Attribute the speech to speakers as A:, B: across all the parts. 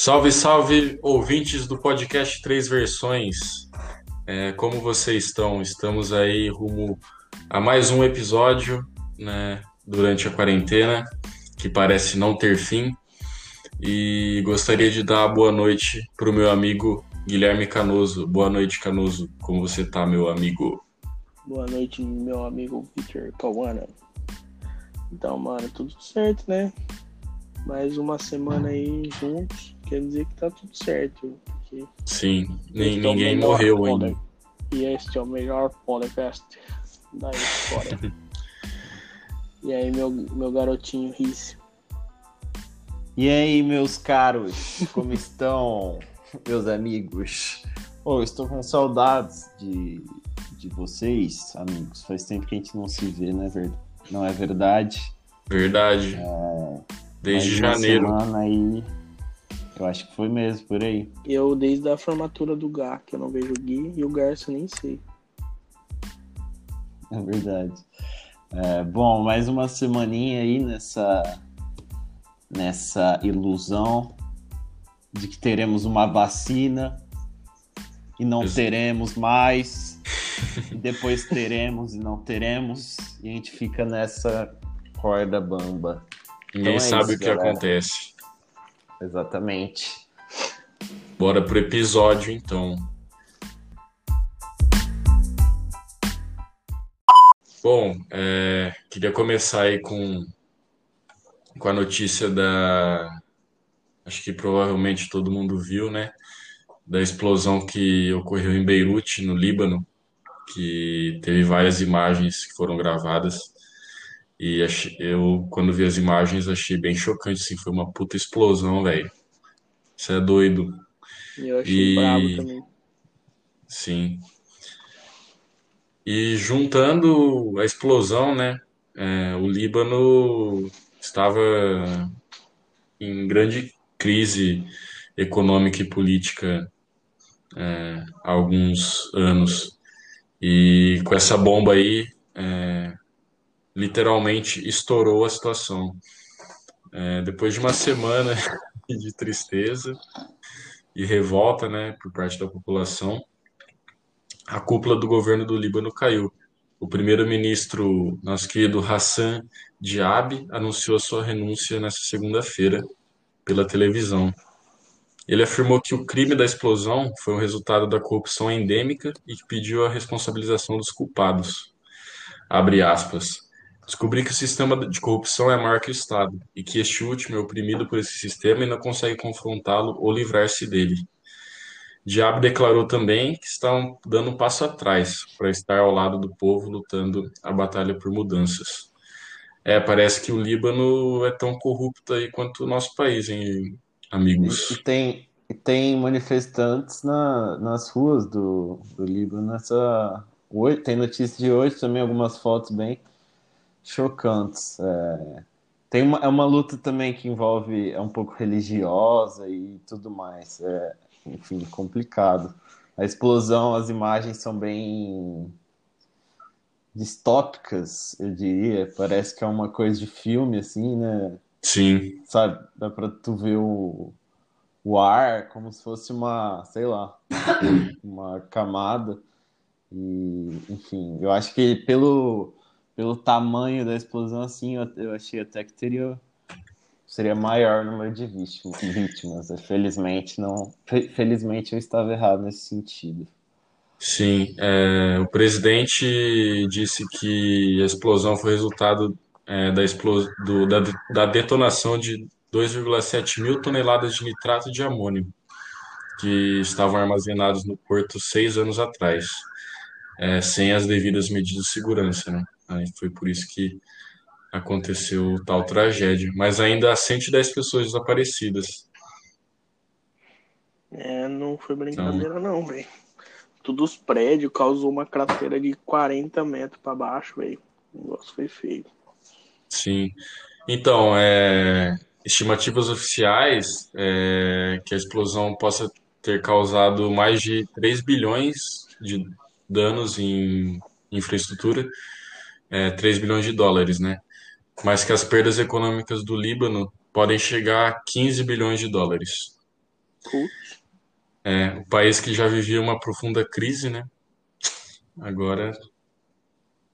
A: Salve, salve, ouvintes do podcast Três Versões. É, como vocês estão? Estamos aí rumo a mais um episódio, né, durante a quarentena, que parece não ter fim. E gostaria de dar boa noite para o meu amigo Guilherme Canoso. Boa noite, Canoso. Como você tá, meu amigo?
B: Boa noite, meu amigo Victor Kawana. Então, mano, tudo certo, né? Mais uma semana aí juntos, quer dizer que tá tudo certo.
A: Sim, nem, é ninguém morreu ainda.
B: E este é o melhor podcast da história. e aí, meu, meu garotinho Rice.
C: E aí, meus caros, como estão, meus amigos? Oh, estou com saudades de, de vocês, amigos. Faz tempo que a gente não se vê, não é, ver... não é verdade?
A: Verdade. É... Desde janeiro.
C: Semana aí, eu acho que foi mesmo, por aí.
B: Eu, desde a formatura do Gar, que eu não vejo o Gui, e o Garça nem sei.
C: É verdade. É, bom, mais uma semaninha aí nessa, nessa ilusão de que teremos uma vacina e não Isso. teremos mais, e depois teremos e não teremos, e a gente fica nessa corda bamba.
A: Ninguém então é sabe isso, o que galera. acontece.
C: Exatamente.
A: Bora pro episódio então. Bom, é, queria começar aí com, com a notícia da. Acho que provavelmente todo mundo viu, né? Da explosão que ocorreu em Beirute, no Líbano, que teve várias imagens que foram gravadas. E achei, eu, quando vi as imagens, achei bem chocante, assim, foi uma puta explosão, velho. Você é doido.
B: Eu achei e... brabo também.
A: Sim. E juntando a explosão, né? É, o Líbano estava em grande crise econômica e política é, há alguns anos. E com essa bomba aí, é, literalmente estourou a situação. É, depois de uma semana de tristeza e revolta né, por parte da população, a cúpula do governo do Líbano caiu. O primeiro-ministro, nosso querido Hassan Diab, anunciou sua renúncia nesta segunda-feira pela televisão. Ele afirmou que o crime da explosão foi um resultado da corrupção endêmica e que pediu a responsabilização dos culpados. Abre aspas. Descobri que o sistema de corrupção é maior que o Estado e que este último é oprimido por esse sistema e não consegue confrontá-lo ou livrar-se dele. Diabo declarou também que estão dando um passo atrás para estar ao lado do povo lutando a batalha por mudanças. É, parece que o Líbano é tão corrupto aí quanto o nosso país, hein, amigos?
C: E tem, tem manifestantes na, nas ruas do, do Líbano. Hoje, tem notícia de hoje também, algumas fotos bem chocantes. É, tem uma, é uma luta também que envolve, é um pouco religiosa e tudo mais. É, enfim, complicado. A explosão, as imagens são bem distópicas, eu diria. Parece que é uma coisa de filme, assim, né?
A: Sim.
C: Sabe? Dá pra tu ver o, o ar como se fosse uma, sei lá, uma camada. E, enfim, eu acho que pelo, pelo tamanho da explosão, assim, eu, eu achei até que teria seria maior número de vítimas. Felizmente, não. Felizmente, eu estava errado nesse sentido.
A: Sim, é, o presidente disse que a explosão foi resultado é, da, explos, do, da, da detonação de 2,7 mil toneladas de nitrato de amônio que estavam armazenados no porto seis anos atrás, é, sem as devidas medidas de segurança, né? Aí foi por isso que aconteceu tal tragédia, mas ainda há 110 pessoas desaparecidas.
B: É, não foi brincadeira então... não, velho. Todos os prédios causou uma cratera de 40 metros para baixo, velho. O negócio foi feio.
A: Sim. Então, é, estimativas oficiais é, que a explosão possa ter causado mais de 3 bilhões de danos em infraestrutura, é, 3 bilhões de dólares, né? mas que as perdas econômicas do Líbano podem chegar a 15 bilhões de dólares.
B: Putz,
A: É, o país que já vivia uma profunda crise, né? Agora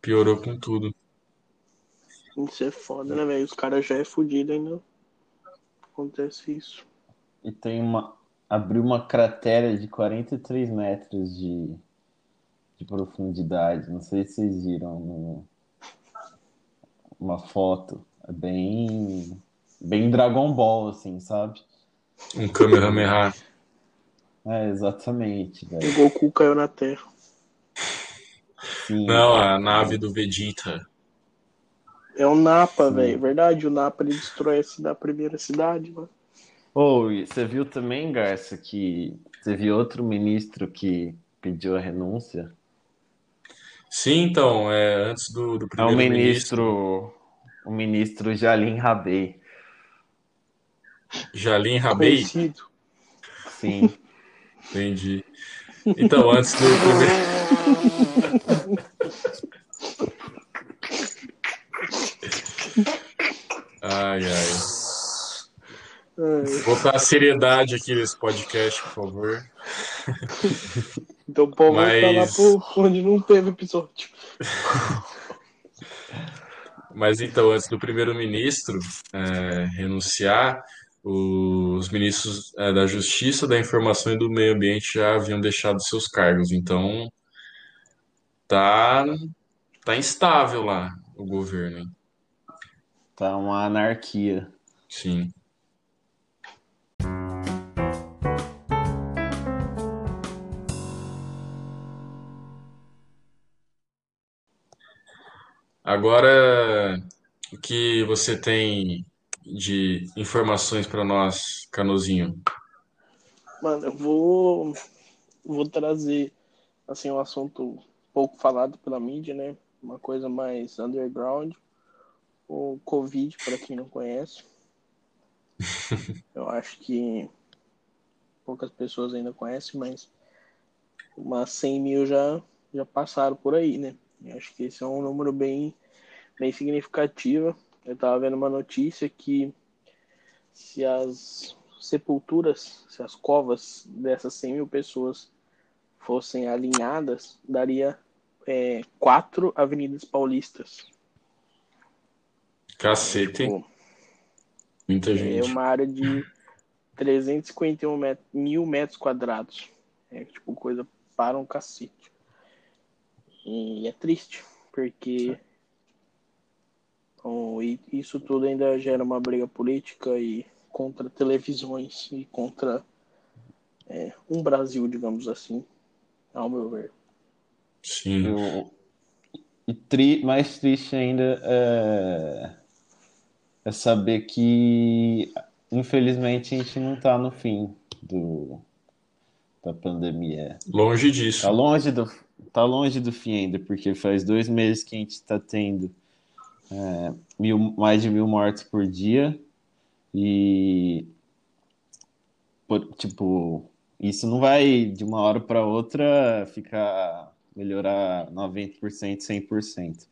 A: piorou com tudo.
B: isso é foda, né, velho? Os caras já é fudido ainda. Acontece isso.
C: E tem uma. Abriu uma cratera de 43 metros de, de profundidade. Não sei se vocês viram no- uma foto. É bem. Bem Dragon Ball, assim, sabe?
A: Um Kamehameha.
C: É, exatamente,
B: O
C: velho.
B: Goku caiu na Terra.
C: Sim.
A: Não, a nave do Vegeta.
B: É o Napa, velho. Verdade, o Napa ele destrói a, primeira cidade, mano.
C: Oh, e você viu também, Garça, que teve outro ministro que pediu a renúncia?
A: Sim, então, é, antes do, do
C: É o
A: primeiro-ministro
C: ministro, o ministro Jalim Rabei.
A: Jalim Rabei,
B: Conhecido.
C: Sim.
A: entendi. Então, antes do primeiro... Ai, ai. Botar seriedade aqui nesse podcast, por favor.
B: Então, pô, vamos
A: Mas-
B: falar por onde não teve episódio.
A: Mas então, antes do primeiro-ministro é, renunciar, os ministros é, da Justiça, da Informação e do Meio Ambiente já haviam deixado seus cargos. Então, tá, tá instável lá o governo, hein?
C: Tá uma anarquia.
A: Sim. Agora, o que você tem de informações para nós, Canozinho?
B: Mano, eu vou, vou trazer assim um assunto pouco falado pela mídia, né? Uma coisa mais underground. O Covid, para quem não conhece. Eu acho que poucas pessoas ainda conhecem, mas umas 100 mil já, já passaram por aí, né? Eu acho que esse é um número bem, bem significativo. Eu tava vendo uma notícia que se as sepulturas, se as covas dessas 100 mil pessoas fossem alinhadas, daria é, quatro avenidas paulistas.
A: Cacete?
B: Tipo,
A: muita
B: é
A: gente.
B: uma área de 351 met- mil metros quadrados. É tipo coisa para um cacete. E é triste, porque bom, e isso tudo ainda gera uma briga política e contra televisões e contra é, um Brasil, digamos assim, ao meu ver.
A: Sim.
C: Eu- E tri- mais triste ainda é... é saber que, infelizmente, a gente não tá no fim do... da pandemia.
A: Longe
C: Tá
A: disso.
C: longe do, tá longe do fim ainda, porque faz dois meses que a gente está tendo é, mil, mais de mil mortes por dia e tipo isso não vai de uma hora para outra ficar melhorar 90%, 100%.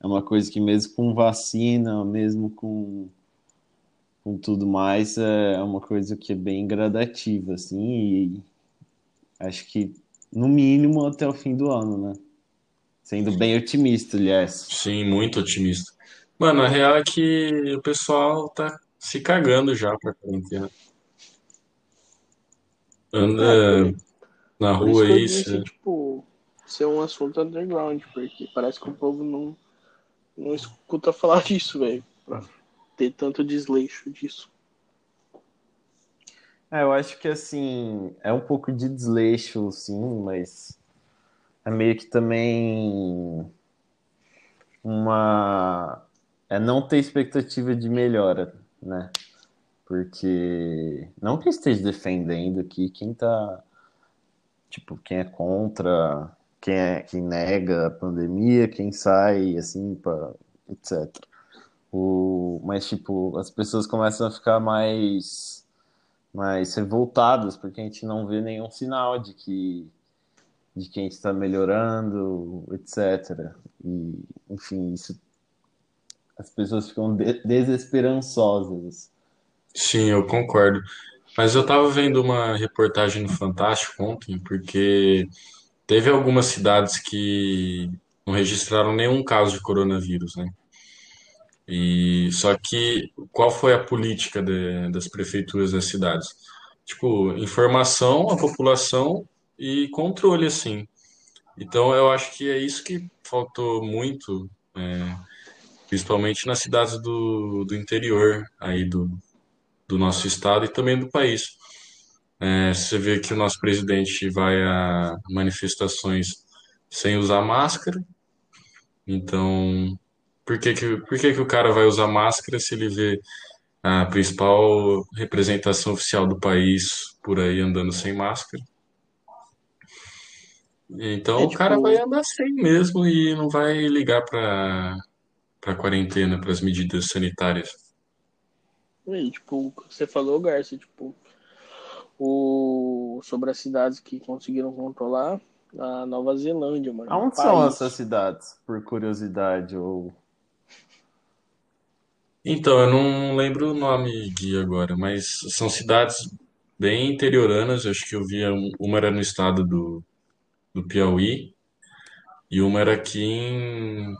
C: É uma coisa que mesmo com vacina, mesmo com com tudo mais, é uma coisa que é bem gradativa, assim, e acho que no mínimo até o fim do ano, né? Sendo bem otimista, aliás.
A: Sim, muito otimista. Mano, a real é que o pessoal tá se cagando já pra quarentena. Anda na
B: Por isso
A: rua aí,
B: disse,
A: se-
B: tipo, ser um assunto underground, porque parece que o povo não, não escuta falar disso, velho. Pra ter tanto desleixo disso.
C: É, eu acho que assim, é um pouco de desleixo, sim, mas é meio que também uma. É não ter expectativa de melhora, né? Porque não que esteja defendendo aqui quem tá. Tipo, quem é contra, quem, é, quem nega a pandemia, quem sai, assim, pra, etc. O, mas, tipo, as pessoas começam a ficar mais mais revoltadas porque a gente não vê nenhum sinal de que de que a gente está melhorando, etc. E, enfim, isso as pessoas ficam de- desesperançosas.
A: Sim, eu concordo. Mas eu estava vendo uma reportagem no Fantástico ontem, porque teve algumas cidades que não registraram nenhum caso de coronavírus, né? E só que qual foi a política de- das prefeituras das cidades? Tipo, informação à população e controle, assim. Então eu acho que é isso que faltou muito, é, principalmente nas cidades do, do interior aí do, do nosso estado e também do país. É, você vê que o nosso presidente vai a manifestações sem usar máscara, então por que que, por que que o cara vai usar máscara se ele vê a principal representação oficial do país por aí andando sem máscara? Então
B: É
A: o cara vai
B: tipo,
A: andar sem mesmo e não vai ligar para para quarentena, para as medidas sanitárias.
B: é, tipo, você falou, Garcia, tipo, o, sobre as cidades que conseguiram controlar a Nova Zelândia, mano, um
C: Aonde são essas
B: país.
C: cidades, por curiosidade? Ou...
A: Então, eu não lembro o nome Gui agora, mas são cidades bem interioranas. Acho que eu via um- uma era no estado do, do Piauí e uma era aqui em,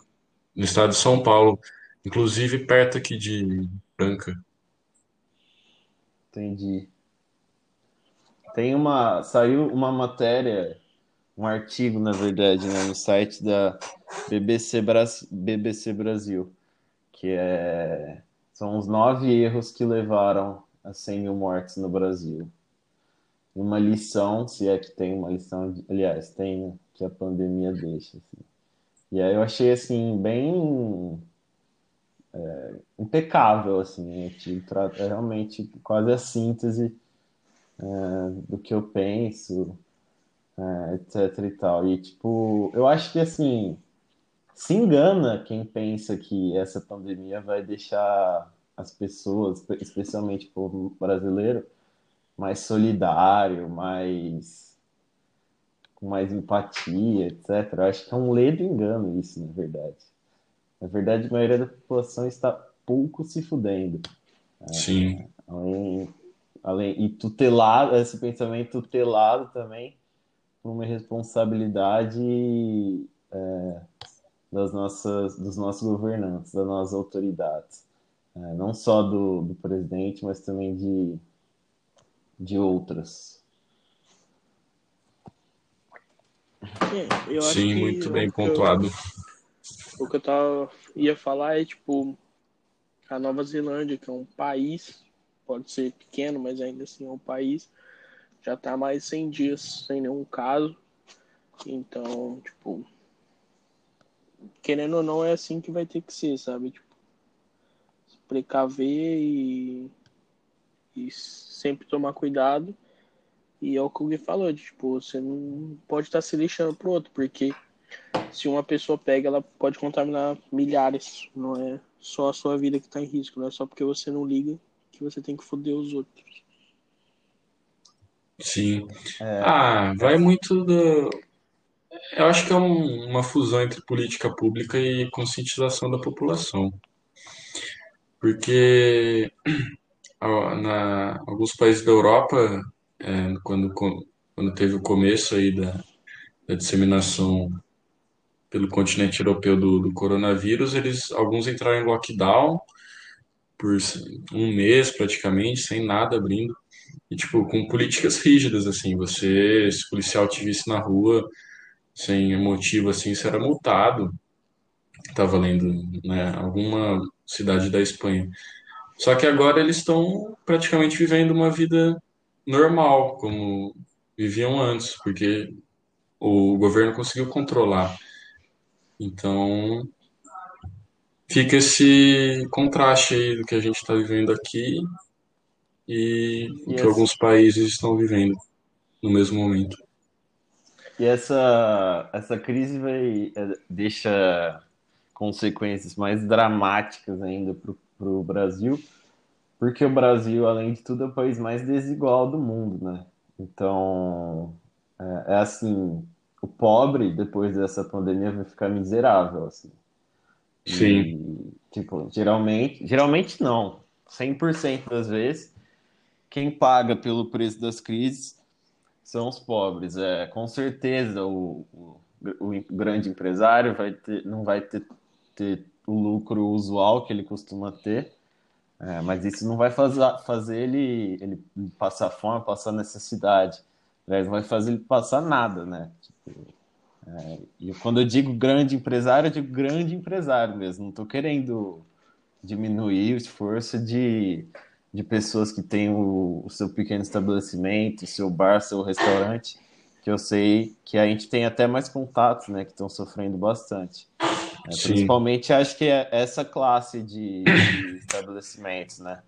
A: no estado de São Paulo, inclusive perto aqui de Franca.
C: Entendi. Tem uma. Saiu uma matéria, um artigo, na verdade, né, no site da BBC. BBC Brasil, que é. São os nove erros que levaram a 100 mil mortes no Brasil. Uma lição, se é que tem uma lição, aliás, tem, né, que a pandemia deixa. assim. E aí eu achei, assim, bem impecável, assim, é realmente quase a síntese do que eu penso, é, etc e tal. E, tipo, eu acho que, assim, se engana quem pensa que essa pandemia vai deixar as pessoas, especialmente o povo brasileiro, mais solidário, mais com mais empatia, etc. Eu acho que é um ledo engano isso, na verdade. Na verdade, a maioria da população está pouco se fudendo.
A: Sim,
C: Além, além, e tutelado, esse pensamento tutelado também por uma responsabilidade é, das nossas, dos nossos governantes, das nossas autoridades. É, não só do, do presidente, mas também de, de outras.
B: É, eu acho
A: sim,
B: que
A: muito
B: o
A: bem
B: que eu,
A: pontuado.
B: o que eu tava, ia falar é, tipo, a Nova Zelândia, que é um país, pode ser pequeno, mas ainda assim é um país, já tá há mais de 100 dias sem nenhum caso. Então, tipo, querendo ou não, é assim que vai ter que ser, sabe? Tipo, se precaver e, e sempre tomar cuidado. E é o que o Gui falou, de, tipo, você não pode estar se lixando pro outro, porque se uma pessoa pega, ela pode contaminar milhares. Não é só a sua vida que tá em risco, não é só porque você não liga que você tem que foder os outros.
A: Sim.
C: É,
A: Ah, vai muito do. Eu acho que é um- uma fusão entre política pública e conscientização da população. Porque na alguns países da Europa, é, quando, quando teve o começo aí da, da disseminação pelo continente europeu do, do coronavírus, eles alguns entraram em lockdown por um mês praticamente, sem nada abrindo. E, tipo, com políticas rígidas, assim, você, se policial te visse na rua sem motivo, assim, você era multado. Tava lendo, né, alguma cidade da Espanha. Só que agora eles estão praticamente vivendo uma vida normal, como viviam antes, porque o governo conseguiu controlar. Então, fica esse contraste aí do que a gente está vivendo aqui e o
C: e,
A: que alguns países estão vivendo no mesmo momento.
C: E essa, essa crise vai, é, deixa consequências mais dramáticas ainda para o Brasil, porque o Brasil, além de tudo, é o país mais desigual do mundo, né? Então, é, é assim, o pobre, depois dessa pandemia, vai ficar miserável, assim.
A: Sim,
C: E, tipo, geralmente, geralmente não, 100% das vezes, quem paga pelo preço das crises são os pobres. É, com certeza o, o, o grande empresário vai ter, não vai ter, ter o lucro usual que ele costuma ter, é, mas isso não vai fazer, fazer ele, ele passar fome, passar necessidade. Não vai fazer ele passar nada, né? Tipo, é, e quando eu digo grande empresário, eu digo grande empresário mesmo. Não estou querendo diminuir o esforço de, de pessoas que têm o, o, seu pequeno estabelecimento, seu bar, seu restaurante, que eu sei que a gente tem até mais contatos, né? Que estão sofrendo bastante. É, principalmente acho que é essa classe de, de estabelecimentos, né?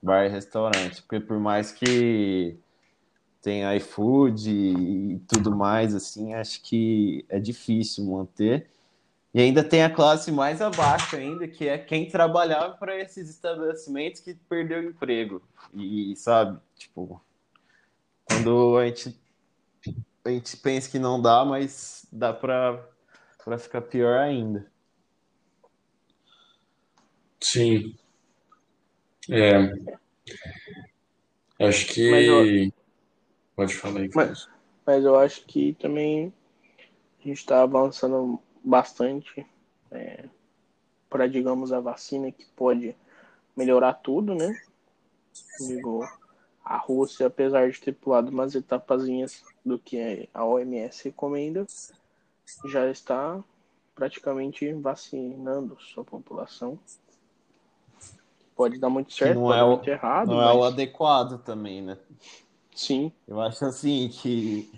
C: Bar e restaurante. Porque por mais que tem iFood e tudo mais, assim, acho que é difícil manter. E ainda tem a classe mais abaixo ainda, que é quem trabalhava para esses estabelecimentos que perdeu o emprego. E, sabe, tipo, quando a gente, a gente pensa que não dá, mas dá para ficar pior ainda.
A: Sim. É. Acho que. Eu... Pode falar aí,
B: mas, mas eu acho que também a gente está avançando bastante é, para, digamos, a vacina que pode melhorar tudo, né? Digo, a Rússia, apesar de ter pulado umas etapazinhas do que a OMS recomenda, já está praticamente vacinando sua população pode dar muito certo, não pode é dar muito errado.
C: Não mas... é o adequado também, né?
B: Sim.
C: Eu acho assim que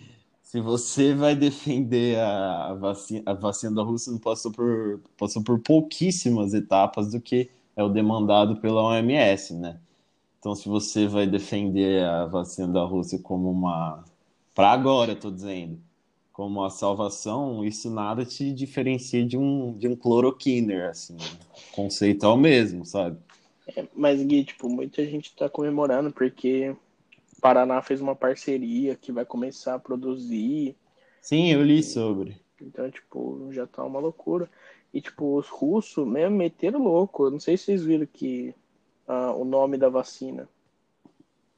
C: se você vai defender a vacina, a vacina da Rússia, não passou por, passou por pouquíssimas etapas do que é o demandado pela OMS, né? Então, se você vai defender a vacina da Rússia como uma. Para agora, estou dizendo. Como a salvação, isso nada te diferencia de um, de um cloroquiner, assim. O conceito é o mesmo, sabe?
B: É, mas, Gui, tipo, muita gente tá comemorando porque Paraná fez uma parceria que vai começar a produzir.
C: Sim, eu li sobre.
B: Então, tipo, já tá uma loucura. E, tipo, os russos mesmo meteram louco. Eu não sei se vocês viram que uh, o nome da vacina.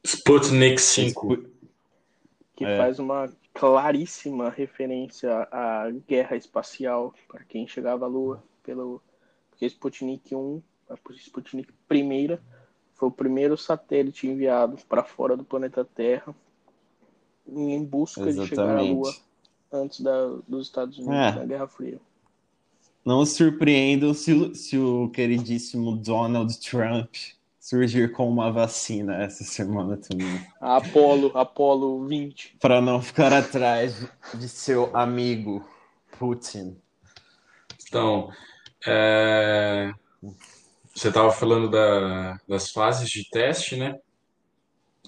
A: Sputnik 5.
B: Que é. faz uma claríssima referência à guerra espacial para quem chegava à Lua. Pelo... Porque Sputnik 1 a Sputnik primeira foi o primeiro satélite enviado para fora do planeta Terra em busca Exatamente. de chegar à Lua antes da, dos Estados Unidos é. na Guerra Fria.
C: Não surpreendam se, se o queridíssimo Donald Trump surgir com uma vacina essa semana também.
B: A Apollo, Apollo 20.
C: Para não ficar atrás de seu amigo Putin.
A: Então, é... Você estava falando da, das fases de teste, né?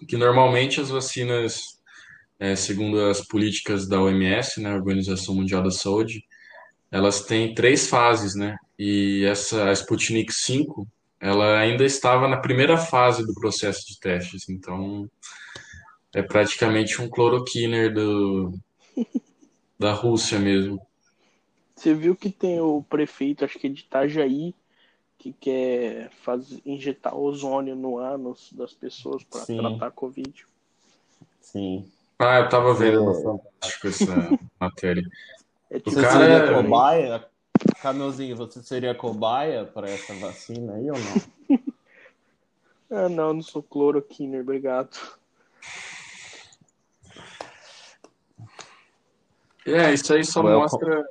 A: Que normalmente as vacinas, é, segundo as políticas da OMS, né, Organização Mundial da Saúde, elas têm três fases, né? E essa a Sputnik 5, ela ainda estava na primeira fase do processo de testes, então é praticamente um cloroquiner do, da Rússia mesmo.
B: Você viu que tem o prefeito, acho que é de Itajaí, que quer fazer, injetar ozônio no ânus das pessoas para tratar a Covid.
C: Sim.
A: Ah, eu tava vendo é. fantástico essa matéria.
C: É tipo, você cara seria é... cobaia? Canozinho, você seria cobaia para essa vacina aí ou não?
B: ah, não, não sou cloroquina, obrigado.
A: É, isso aí só mostra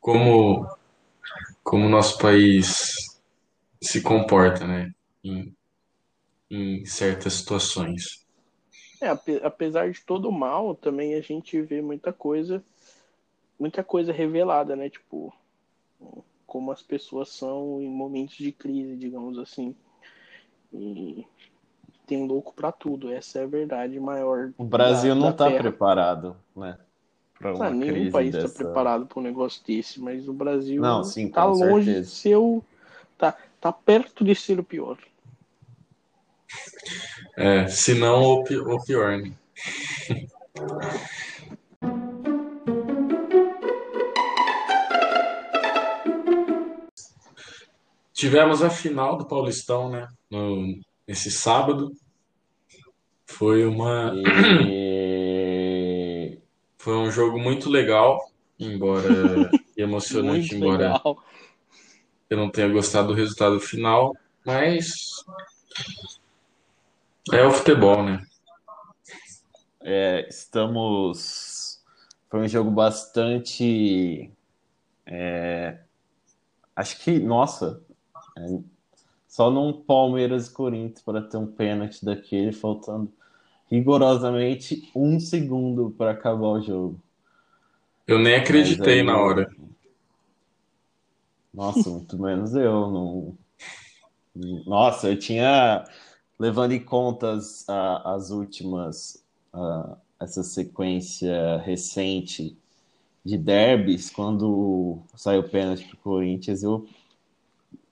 A: como como o nosso país se comporta, né? Em, em certas situações.
B: É, apesar de todo o mal, também a gente vê muita coisa, muita coisa revelada, né? Tipo, como as pessoas são em momentos de crise, digamos assim. E tem louco para tudo. Essa é a verdade maior.
C: O Brasil da, não está preparado, né?
B: Para uma ah, nenhum país está dessa... preparado para um negócio desse, mas o Brasil não, sim, tá longe certeza. de ser o. Tá, tá perto de ser o pior.
A: É, se não o, pior, né? Tivemos a final do Paulistão, né? No, nesse sábado. Foi uma.
C: E...
A: Foi um jogo muito legal, embora emocionante,
B: Muito
A: embora
B: legal.
A: eu não tenha gostado do resultado final, mas é o futebol, né?
C: É, estamos. Foi um jogo bastante. é, Acho que, nossa, é, só num Palmeiras e Corinthians para ter um pênalti daquele, faltando rigorosamente um segundo para acabar o jogo.
A: Eu nem acreditei
C: aí,
A: na hora.
C: nossa, muito menos eu. Não... Nossa, eu tinha, levando em conta as, as últimas, a- essa sequência recente de derbys, quando saiu o pênalti pro Corinthians, eu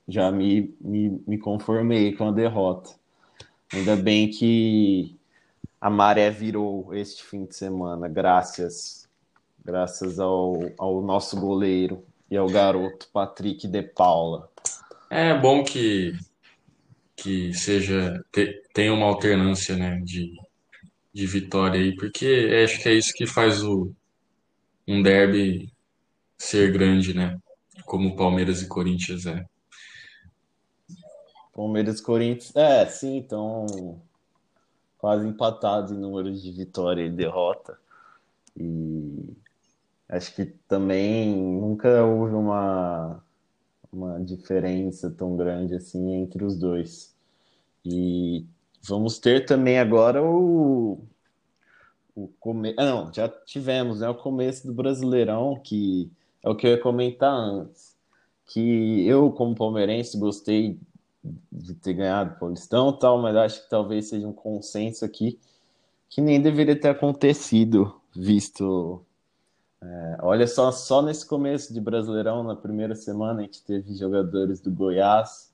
C: já me, me, me conformei com a derrota. Ainda bem que a maré virou este fim de semana, graças, graças ao, ao nosso goleiro e ao garoto Patrick de Paula.
A: É bom que, que seja, te- tenha uma alternância, né, de, de vitória aí, porque acho que é isso que faz o, um derby ser grande, né? Como Palmeiras e Corinthians é.
C: Palmeiras e Corinthians, é, sim, estão quase empatados em números de vitória e derrota. E acho que também nunca houve uma, uma diferença tão grande assim entre os dois. E vamos ter também agora o, o come... ah, não, já tivemos, né, o começo do Brasileirão, que é o que eu ia comentar antes. Que eu, como palmeirense, gostei de ter ganhado o Paulistão e tal, mas acho que talvez seja um consenso aqui que nem deveria ter acontecido, visto. é, olha só, só nesse começo de Brasileirão, na primeira semana, a gente teve jogadores do Goiás,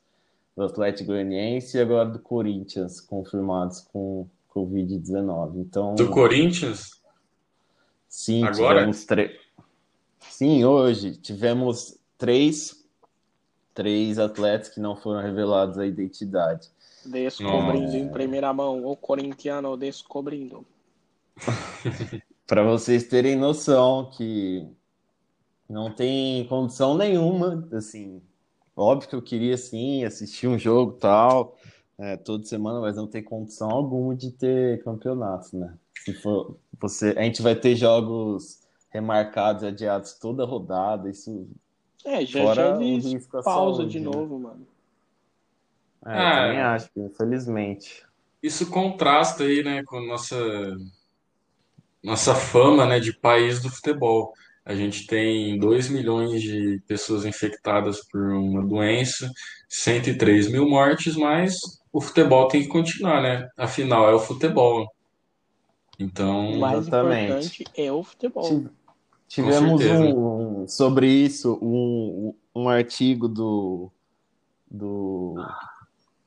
C: do Atlético Goianiense e agora do Corinthians confirmados com Covid-19. Então,
A: Do Corinthians,
C: sim,
A: Agora?
C: tivemos três. Sim, hoje tivemos três, três atletas que não foram revelados a identidade.
B: Descobrindo
A: Nossa.
B: em primeira mão, o corintiano descobrindo.
C: Para vocês terem noção que não tem condição nenhuma, assim, óbvio que eu queria sim assistir um jogo tal, é, toda semana, mas não tem condição alguma de ter campeonato, né? Se for você, a gente vai ter jogos remarcados, adiados toda rodada, isso
B: É, já,
C: fora
B: já
C: o à
B: pausa
C: saúde,
B: de
C: né?
B: novo, mano.
C: É,
A: Ah.
C: eu também acho, infelizmente.
A: isso contrasta aí, né, com a nossa, nossa fama, né, de país do futebol. A gente tem 2 milhões de pessoas infectadas por uma doença, 103 mil mortes, mas o futebol tem que continuar, né? Afinal, é o futebol.
B: O
A: Então,
B: mais
C: Exatamente.
B: importante é o futebol.
C: Tive- Tivemos um, sobre isso um, um artigo do, do,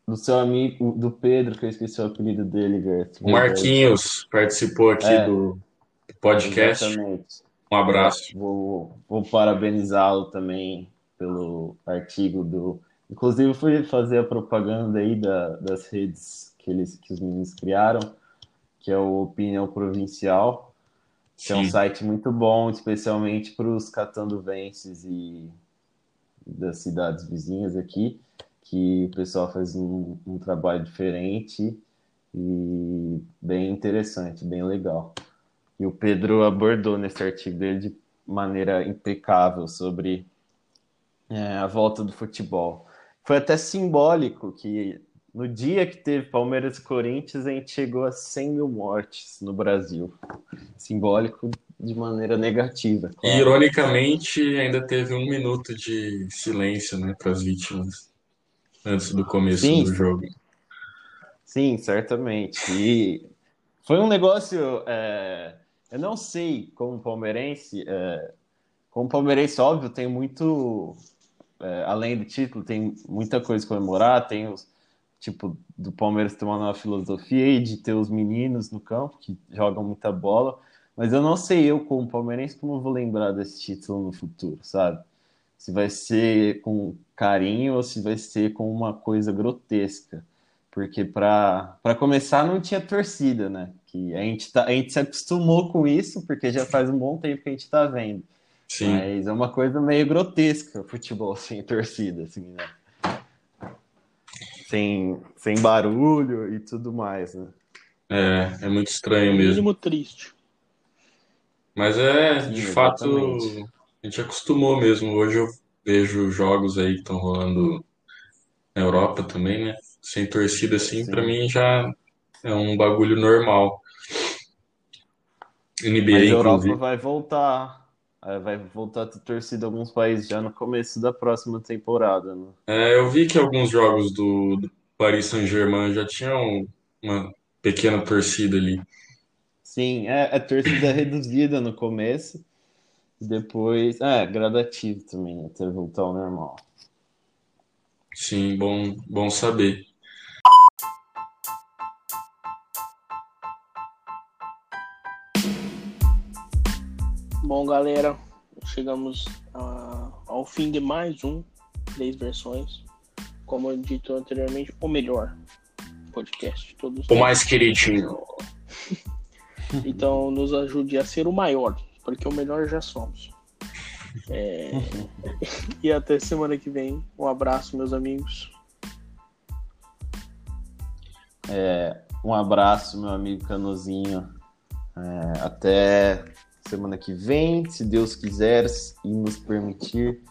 C: do seu amigo, do Pedro, que eu esqueci o apelido dele, Gert.
A: o Marquinhos participou aqui
C: É.
A: do podcast.
C: Exatamente.
A: Um abraço.
C: Vou, vou parabenizá-lo também pelo artigo do. Inclusive, fui fazer a propaganda aí da- das redes que, eles, que os meninos criaram, que é o Opinião Provincial, que é um site muito bom, especialmente para os catanduvenses e das cidades vizinhas aqui, que o pessoal faz um, um trabalho diferente e bem interessante, bem legal. E o Pedro abordou nesse artigo dele de maneira impecável sobre é, a volta do futebol. Foi até simbólico que no dia que teve Palmeiras e Corinthians, a gente chegou a 100 mil mortes no Brasil. Simbólico de maneira negativa.
A: E, ironicamente, ainda teve um minuto de silêncio, né, para as vítimas antes do começo
C: Sim.
A: do jogo.
C: Sim, certamente. E foi um negócio. é, eu não sei, como palmeirense, é, como palmeirense, óbvio, tem muito. é, além do título, tem muita coisa a comemorar. Tem os. Tipo, do Palmeiras ter uma filosofia aí de ter os meninos no campo que jogam muita bola. Mas eu não sei, eu, como palmeirense, como eu vou lembrar desse título no futuro, sabe? Se vai ser com carinho ou se vai ser com uma coisa grotesca. Porque para começar não tinha torcida, né? Que a gente, tá, a gente se acostumou com isso, porque já faz um bom tempo que a gente está vendo. Sim. Mas é uma coisa meio grotesca futebol sem torcida, assim, né? Sem, sem barulho e tudo mais, né?
A: É, é muito estranho mesmo.
B: Mínimo triste.
A: Mas é, Sim, de fato, a gente acostumou mesmo. Hoje eu vejo jogos aí que estão rolando na Europa também, né? Sem torcida assim, para mim já é um bagulho normal.
C: NBA, Mas a Europa inclusive. vai voltar. Vai voltar a ter torcida em alguns países já no começo da próxima temporada. Né?
A: É, eu vi que alguns jogos do, do Paris Saint-Germain já tinham uma pequena torcida ali.
C: Sim, é, é torcida reduzida no começo. Depois, é, gradativo também, até voltar ao normal.
A: Sim, bom, bom saber.
B: Bom, galera, chegamos a, ao fim de mais um 10 versões. Como eu dito anteriormente, o melhor podcast. Todos
A: o mais queridinho.
B: então, nos ajude a ser o maior, porque o melhor já somos. É... e até semana que vem. Um abraço, meus amigos.
C: É, um abraço, meu amigo Canozinho. É, até semana que vem, se Deus quiser e nos permitir,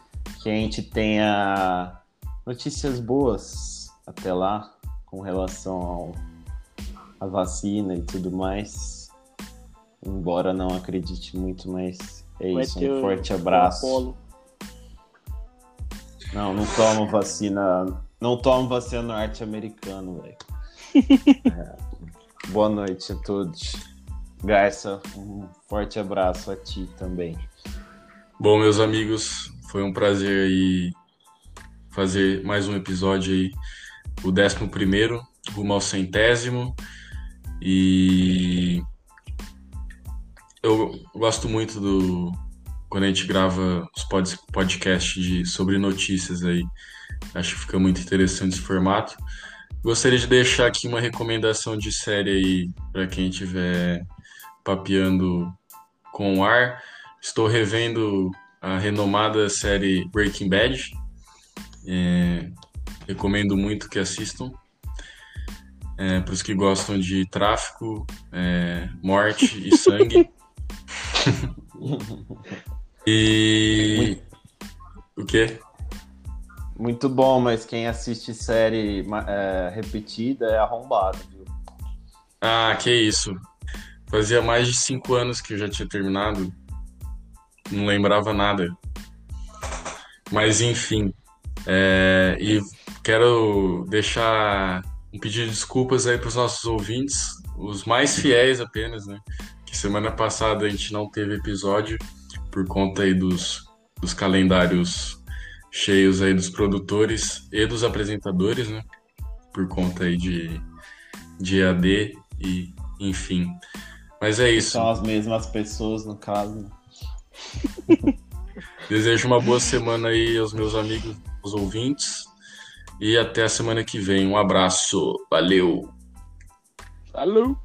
C: que a gente tenha notícias boas até lá com relação à vacina e tudo mais. Embora não acredite muito, mas é Vai isso. Um forte abraço. Não, não tomo vacina. Não tomo vacina norte-americano, velho. é. Boa noite a todos. Garça, um forte abraço a ti também.
A: Bom, meus amigos, foi um prazer aí fazer mais um episódio aí, o décimo primeiro, rumo ao centésimo. E eu gosto muito do quando a gente grava os pod, podcasts de, sobre notícias aí. Acho que fica muito interessante esse formato. Gostaria de deixar aqui uma recomendação de série aí para quem estiver papeando com o ar. Estou revendo a renomada série Breaking Bad. É, recomendo muito que assistam. É, para os que gostam de tráfico, é, morte e sangue. e. O quê?
C: Muito bom, mas quem assiste série é, repetida é arrombado, viu?
A: Ah, que isso. Fazia mais de cinco anos que eu já tinha terminado. Não lembrava nada. Mas enfim. É, e quero deixar um pedido de desculpas aí para os nossos ouvintes, os mais fiéis apenas, né? Que semana passada a gente não teve episódio por conta aí dos, dos calendários cheios aí dos produtores e dos apresentadores, né? Por conta aí de, de EAD e enfim. Mas é isso.
C: São as mesmas pessoas, no caso.
A: Desejo uma boa semana aí aos meus amigos, os ouvintes. E até a semana que vem. Um abraço. Valeu.
B: Falou.